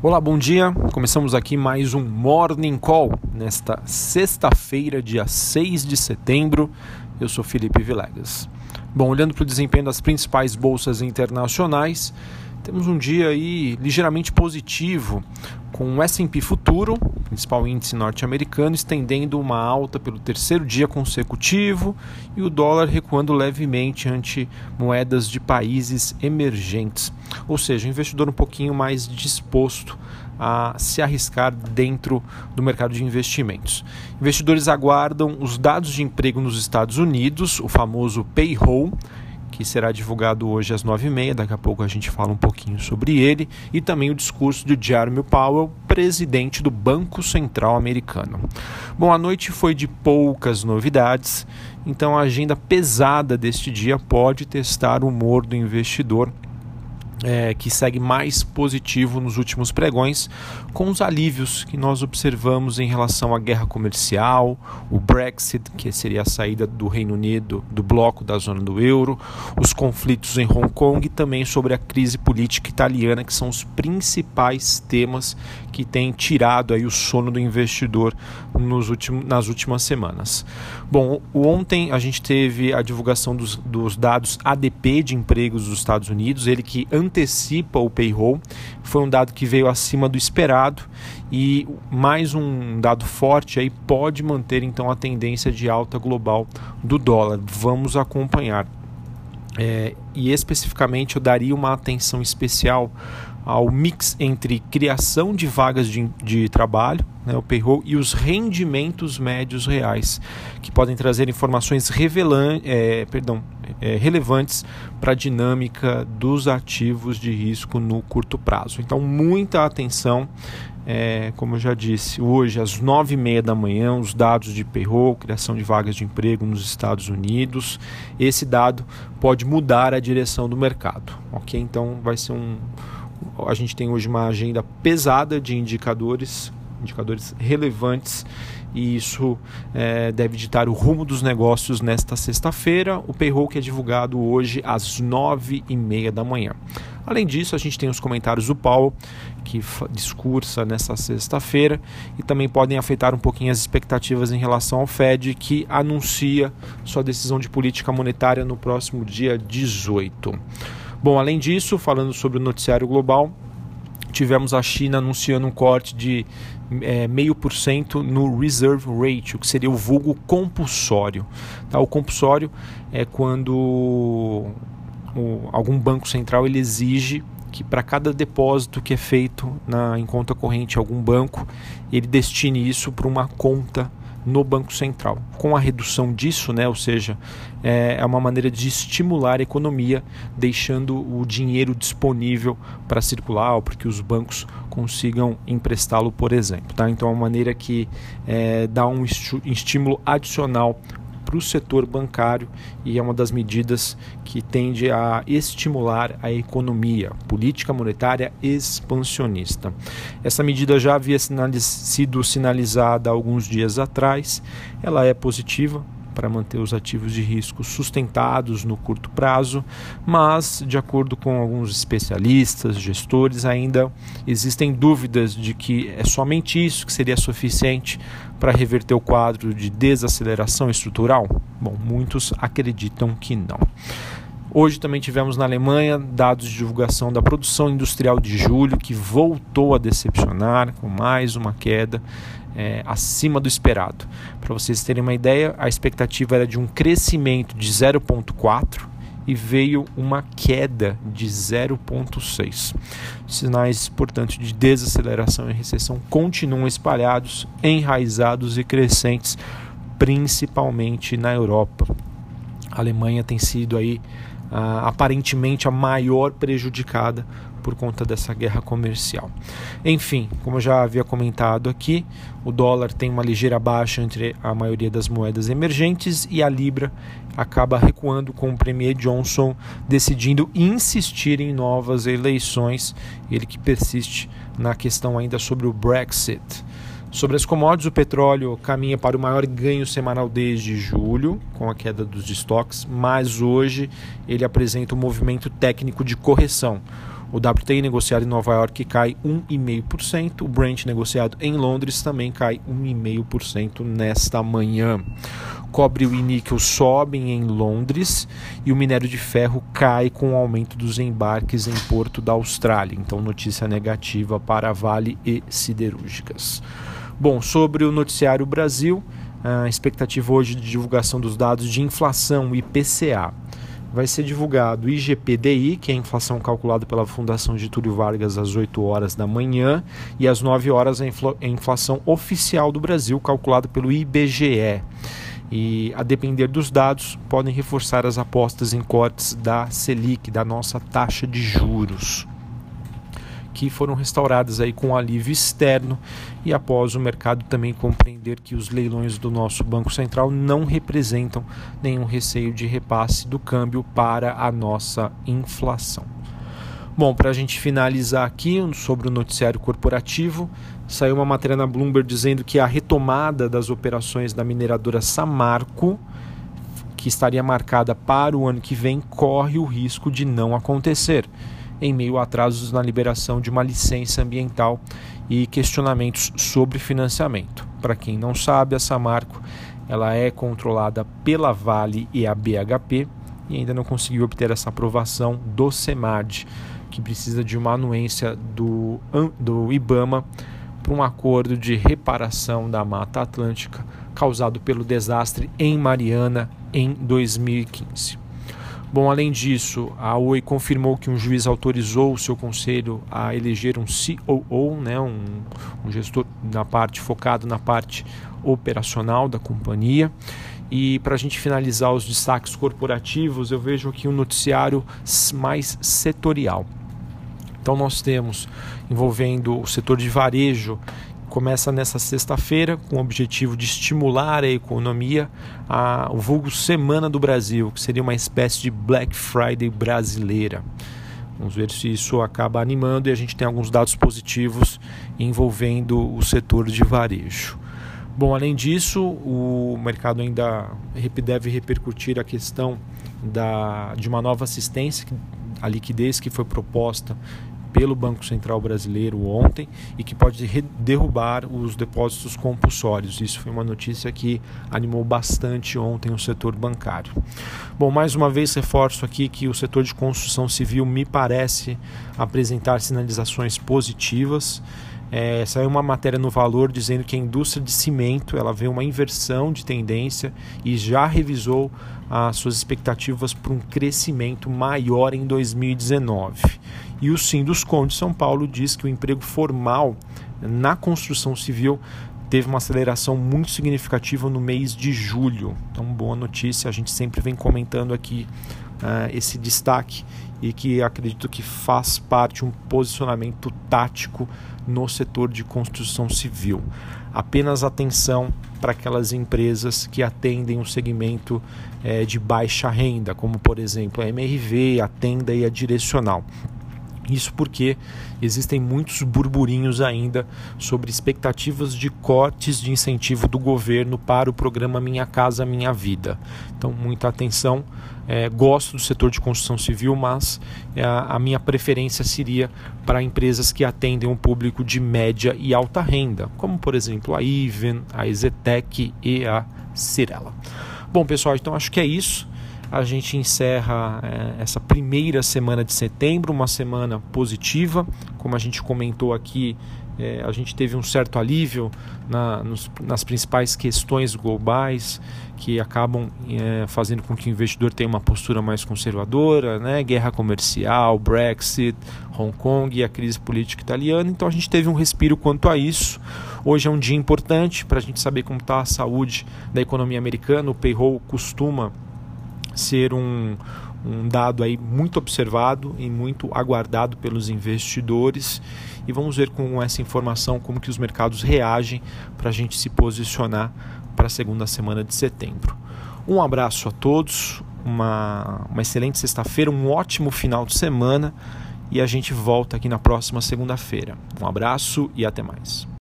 Olá, bom dia. Começamos aqui mais um Morning Call nesta sexta-feira, dia 6 de setembro. Eu sou Felipe Vilegas. Bom, olhando para o desempenho das principais bolsas internacionais, temos um dia aí ligeiramente positivo, com o S&P Futuro, principal índice norte-americano, estendendo uma alta pelo terceiro dia consecutivo e o dólar recuando levemente ante moedas de países emergentes. Ou seja, o investidor um pouquinho mais disposto a se arriscar dentro do mercado de investimentos. Investidores aguardam os dados de emprego nos Estados Unidos, o famoso payroll, que será divulgado hoje às 9h30. Daqui a pouco a gente fala um pouquinho sobre ele. E também o discurso de Jeremy Powell, presidente do Banco Central Americano. Bom, a noite foi de poucas novidades, então a agenda pesada deste dia pode testar o humor do investidor é, que segue mais positivo nos últimos pregões, com os alívios que nós observamos em relação à guerra comercial, o Brexit, que seria a saída do Reino Unido do bloco da zona do euro, os conflitos em Hong Kong e também sobre a crise política italiana, que são os principais temas que têm tirado aí o sono do investidor nos últimos, nas últimas semanas. Bom, ontem a gente teve a divulgação dos, dos dados ADP de empregos dos Estados Unidos, ele que antecipa o payroll. Foi um dado que veio acima do esperado e mais um dado forte aí pode manter então a tendência de alta global do dólar. Vamos acompanhar. É, e especificamente eu daria uma atenção especial ao mix entre criação de vagas de, de trabalho, né, o payroll, e os rendimentos médios reais, que podem trazer informações é, perdão, é, relevantes para a dinâmica dos ativos de risco no curto prazo. Então, muita atenção. É, como eu já disse, hoje às nove e meia da manhã, os dados de payroll, criação de vagas de emprego nos Estados Unidos. Esse dado pode mudar a direção do mercado, ok? Então vai ser um, a gente tem hoje uma agenda pesada de indicadores, indicadores relevantes, e isso é, deve ditar o rumo dos negócios nesta sexta-feira. O payroll que é divulgado hoje às nove e meia da manhã. Além disso, a gente tem os comentários do Paulo, que discursa nessa sexta-feira, e também podem afetar um pouquinho as expectativas em relação ao Fed, que anuncia sua decisão de política monetária no próximo dia 18. Bom, além disso, falando sobre o noticiário global, tivemos a China anunciando um corte de é, meio por cento no reserve rate, que seria o vulgo compulsório. Tá? O compulsório é quando o, algum banco central ele exige que para cada depósito que é feito na, em conta corrente algum banco, ele destine isso para uma conta no Banco Central. Com a redução disso, né, ou seja, é, é uma maneira de estimular a economia, deixando o dinheiro disponível para circular, ou para que os bancos consigam emprestá-lo, por exemplo. Tá? Então é uma maneira que é, dá um estímulo adicional para o setor bancário e é uma das medidas que tende a estimular a economia, política monetária expansionista. Essa medida já havia sinaliz sido sinalizada alguns dias atrás, ela é positiva, para manter os ativos de risco sustentados no curto prazo, mas, de acordo com alguns especialistas, gestores, ainda existem dúvidas de que é somente isso que seria suficiente para reverter o quadro de desaceleração estrutural? Bom, muitos acreditam que não. Hoje também tivemos na Alemanha dados de divulgação da produção industrial de julho, que voltou a decepcionar com mais uma queda é, acima do esperado. Para vocês terem uma ideia, a expectativa era de um crescimento de 0,4 e veio uma queda de 0,6. Sinais, portanto, de desaceleração e recessão continuam espalhados, enraizados e crescentes, principalmente na Europa. A Alemanha tem sido aí aparentemente a maior prejudicada por conta dessa guerra comercial. Enfim, como eu já havia comentado aqui, o dólar tem uma ligeira baixa entre a maioria das moedas emergentes e a libra acaba recuando com o Premier Johnson decidindo insistir em novas eleições, ele que persiste na questão ainda sobre o Brexit. Sobre as commodities, o petróleo caminha para o maior ganho semanal desde julho, com a queda dos estoques, mas hoje ele apresenta um movimento técnico de correção. O WTI negociado em Nova York cai 1,5%. O Brent negociado em Londres também cai 1,5% nesta manhã. Cobre e níquel sobem em Londres e o minério de ferro cai com o aumento dos embarques em Porto da Austrália. Então, notícia negativa para Vale e Siderúrgicas. Bom, sobre o noticiário Brasil, a expectativa hoje de divulgação dos dados de inflação IPCA vai ser divulgado o IGPDI, que é a inflação calculada pela Fundação Getúlio Vargas às 8 horas da manhã, e às 9 horas a inflação oficial do Brasil, calculada pelo IBGE. E, a depender dos dados, podem reforçar as apostas em cortes da Selic, da nossa taxa de juros que foram restauradas aí com alívio externo e após o mercado também compreender que os leilões do nosso Banco Central não representam nenhum receio de repasse do câmbio para a nossa inflação. Bom, para a gente finalizar aqui sobre o noticiário corporativo, saiu uma matéria na Bloomberg dizendo que a retomada das operações da mineradora Samarco, que estaria marcada para o ano que vem, corre o risco de não acontecer em meio a atrasos na liberação de uma licença ambiental e questionamentos sobre financiamento. Para quem não sabe, a Samarco ela é controlada pela Vale e a BHP e ainda não conseguiu obter essa aprovação do SEMAD, que precisa de uma anuência do, do IBAMA para um acordo de reparação da Mata Atlântica causado pelo desastre em Mariana em 2015. Bom, além disso, a Oi confirmou que um juiz autorizou o seu conselho a eleger um COO, né, um, um gestor na parte focado na parte operacional da companhia. E para a gente finalizar os destaques corporativos, eu vejo aqui um noticiário mais setorial. Então nós temos envolvendo o setor de varejo começa nessa sexta-feira com o objetivo de estimular a economia, a, o vulgo Semana do Brasil, que seria uma espécie de Black Friday brasileira. Vamos ver se isso acaba animando e a gente tem alguns dados positivos envolvendo o setor de varejo. Bom, além disso, o mercado ainda deve repercutir a questão da, de uma nova assistência, a liquidez que foi proposta pelo Banco Central Brasileiro ontem e que pode derrubar os depósitos compulsórios. Isso foi uma notícia que animou bastante ontem o setor bancário. Bom, mais uma vez reforço aqui que o setor de construção civil me parece apresentar sinalizações positivas. É, saiu uma matéria no Valor dizendo que a indústria de cimento ela vê uma inversão de tendência e já revisou as suas expectativas para um crescimento maior em 2019. E o Sim dos Condes São Paulo diz que o emprego formal na construção civil teve uma aceleração muito significativa no mês de julho. Então, boa notícia, a gente sempre vem comentando aqui uh, esse destaque e que acredito que faz parte um posicionamento tático no setor de construção civil. Apenas atenção para aquelas empresas que atendem o segmento é, de baixa renda, como por exemplo a MRV, a Tenda e a Direcional. Isso porque existem muitos burburinhos ainda sobre expectativas de cortes de incentivo do governo para o programa Minha Casa Minha Vida. Então, muita atenção. É, gosto do setor de construção civil, mas é, a minha preferência seria para empresas que atendem um público de média e alta renda, como por exemplo a Iven, a Ezetec e a Cirela. Bom, pessoal, então acho que é isso a gente encerra é, essa primeira semana de setembro, uma semana positiva, como a gente comentou aqui. É, a gente teve um certo alívio na, nos, nas principais questões globais que acabam é, fazendo com que o investidor tenha uma postura mais conservadora, né? guerra comercial, Brexit, Hong Kong e a crise política italiana. Então a gente teve um respiro quanto a isso. Hoje é um dia importante para a gente saber como está a saúde da economia americana. O payroll costuma ser um, um dado aí muito observado e muito aguardado pelos investidores e vamos ver com essa informação como que os mercados reagem para a gente se posicionar para a segunda semana de setembro. Um abraço a todos, uma, uma excelente sexta-feira, um ótimo final de semana e a gente volta aqui na próxima segunda-feira. Um abraço e até mais.